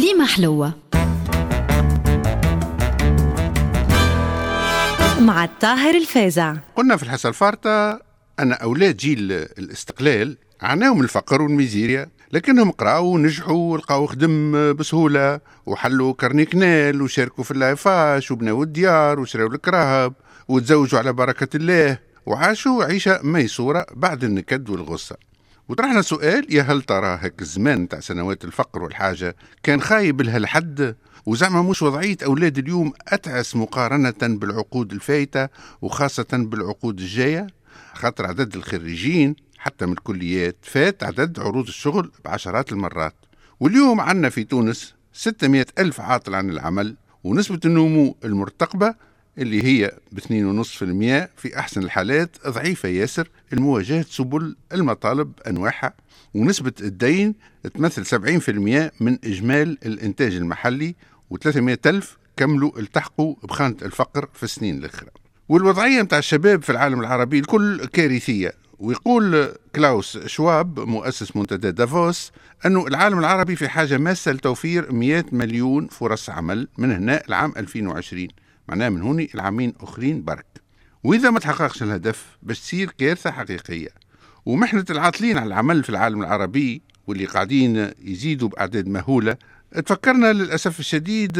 كليمة حلوة. مع الطاهر الفازع قلنا في الحصة الفارطة أن أولاد جيل الاستقلال عاناهم الفقر والميزيريا لكنهم قرأوا ونجحوا ولقاو خدم بسهولة وحلوا كارنيكنال وشاركوا في اللايفاش وبناوا الديار وشراوا الكراهب وتزوجوا على بركة الله وعاشوا عيشة ميسورة بعد النكد والغصة. وطرحنا سؤال يا هل ترى هيك الزمان تاع سنوات الفقر والحاجة كان خايب لهالحد؟ وزعما مش وضعية أولاد اليوم أتعس مقارنة بالعقود الفايتة وخاصة بالعقود الجاية؟ خاطر عدد الخريجين حتى من الكليات فات عدد عروض الشغل بعشرات المرات. واليوم عندنا في تونس 600 ألف عاطل عن العمل ونسبة النمو المرتقبة اللي هي ب 2.5% في أحسن الحالات ضعيفة ياسر لمواجهة سبل المطالب أنواعها. ونسبة الدين تمثل 70% من إجمال الإنتاج المحلي و300 ألف كملوا التحقوا بخانة الفقر في السنين الأخرى والوضعية متاع الشباب في العالم العربي الكل كارثية. ويقول كلاوس شواب مؤسس منتدى دافوس أنه العالم العربي في حاجة ماسة لتوفير 100 مليون فرص عمل من هنا العام 2020 معناه من هوني العامين أخرين برك. وإذا ما تحققش الهدف باش تصير كارثة حقيقية. ومحنة العاطلين على العمل في العالم العربي واللي قاعدين يزيدوا بأعداد مهولة تفكرنا للأسف الشديد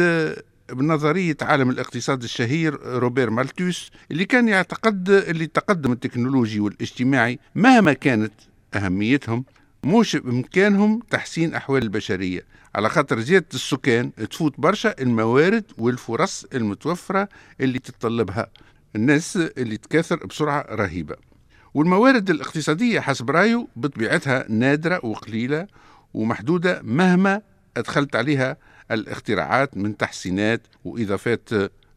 بنظرية عالم الاقتصاد الشهير روبير مالتوس اللي كان يعتقد اللي التقدم التكنولوجي والاجتماعي مهما كانت أهميتهم مش بإمكانهم تحسين أحوال البشرية. على خاطر زيادة السكان تفوت برشا الموارد والفرص المتوفرة اللي تتطلبها. الناس اللي تكاثر بسرعة رهيبة. والموارد الاقتصادية حسب رأيه بطبيعتها نادرة وقليلة ومحدودة مهما أدخلت عليها الاختراعات من تحسينات وإضافات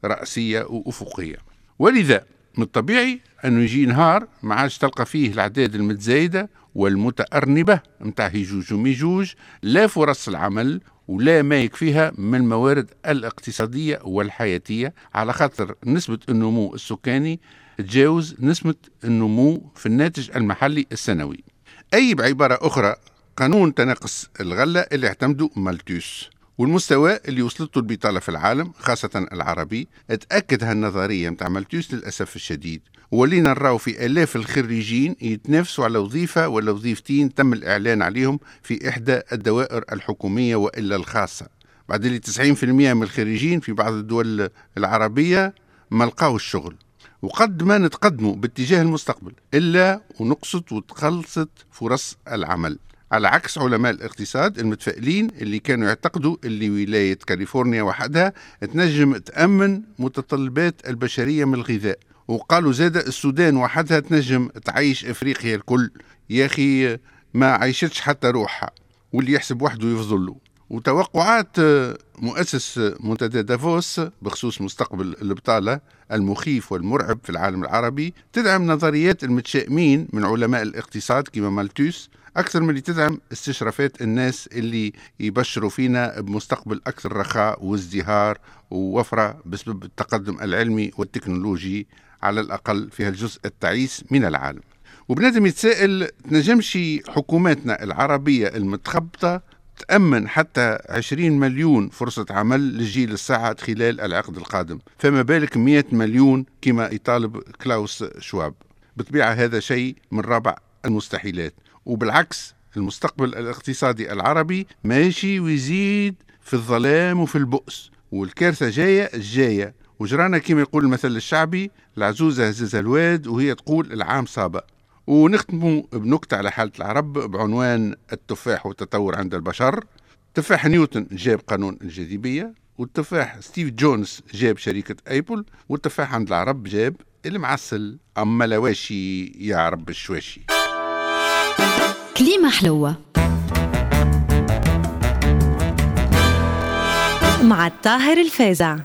رأسية وأفقية. ولذا من الطبيعي أنه يجي نهار ما عادش تلقى فيه الأعداد المتزايدة والمتأرنبة متاع هيجوج وميجوج لا فرص العمل ولا ما يكفيها من الموارد الاقتصادية والحياتية على خاطر نسبة النمو السكاني تجاوز نسبة النمو في الناتج المحلي السنوي. أي بعبارة أخرى قانون تناقص الغلة اللي اعتمدوا مالتوس والمستوى اللي وصلته البطالة في العالم خاصة العربي أتأكد هالنظرية متاع مالتوس للأسف الشديد. ولينا نراو في آلاف الخريجين يتنافسوا على وظيفة ولا وظيفتين تم الإعلان عليهم في إحدى الدوائر الحكومية وإلا الخاصة. بعد اللي 90% من الخريجين في بعض الدول العربية ما لقاو الشغل وقد ما نتقدموا باتجاه المستقبل إلا ونقصت وتقلصت فرص العمل. على عكس علماء الاقتصاد المتفائلين اللي كانوا يعتقدوا اللي ولاية كاليفورنيا وحدها تنجم تأمن متطلبات البشرية من الغذاء. وقالوا زاد السودان وحدها تنجم تعيش افريقيا الكل. يا أخي ما عيشتش حتى روحها. واللي يحسب وحده يفضل له. وتوقعات مؤسس منتدى دافوس بخصوص مستقبل البطالة المخيف والمرعب في العالم العربي تدعم نظريات المتشائمين من علماء الاقتصاد كما مالتوس أكثر من اللي تدعم استشرافات الناس اللي يبشروا فينا بمستقبل أكثر رخاء وازدهار ووفرة بسبب التقدم العلمي والتكنولوجي على الأقل في هالجزء التعيس من العالم. وبنادم يتساءل تنجمش حكوماتنا العربية المتخبطة تأمن حتى 20 مليون فرصة عمل للجيل الصاعد خلال العقد القادم. فما بالك 100 مليون كما يطالب كلاوس شواب. بالطبيعة هذا شيء من رابع المستحيلات. وبالعكس المستقبل الاقتصادي العربي ماشي ويزيد في الظلام وفي البؤس. والكارثة جاية جاية وجرانا كما يقول المثل الشعبي العزوزة هازها الواد وهي تقول العام صابة ونختم بنكتة على حالة العرب بعنوان التفاح والتطور عند البشر. تفاح نيوتن جاب قانون الجاذبية والتفاح ستيف جوبز جاب شركة Apple والتفاح عند العرب جاب المعسل. أما لواشي يا رب الشواشي. كليمة حلوة. مع الطاهر الفازع.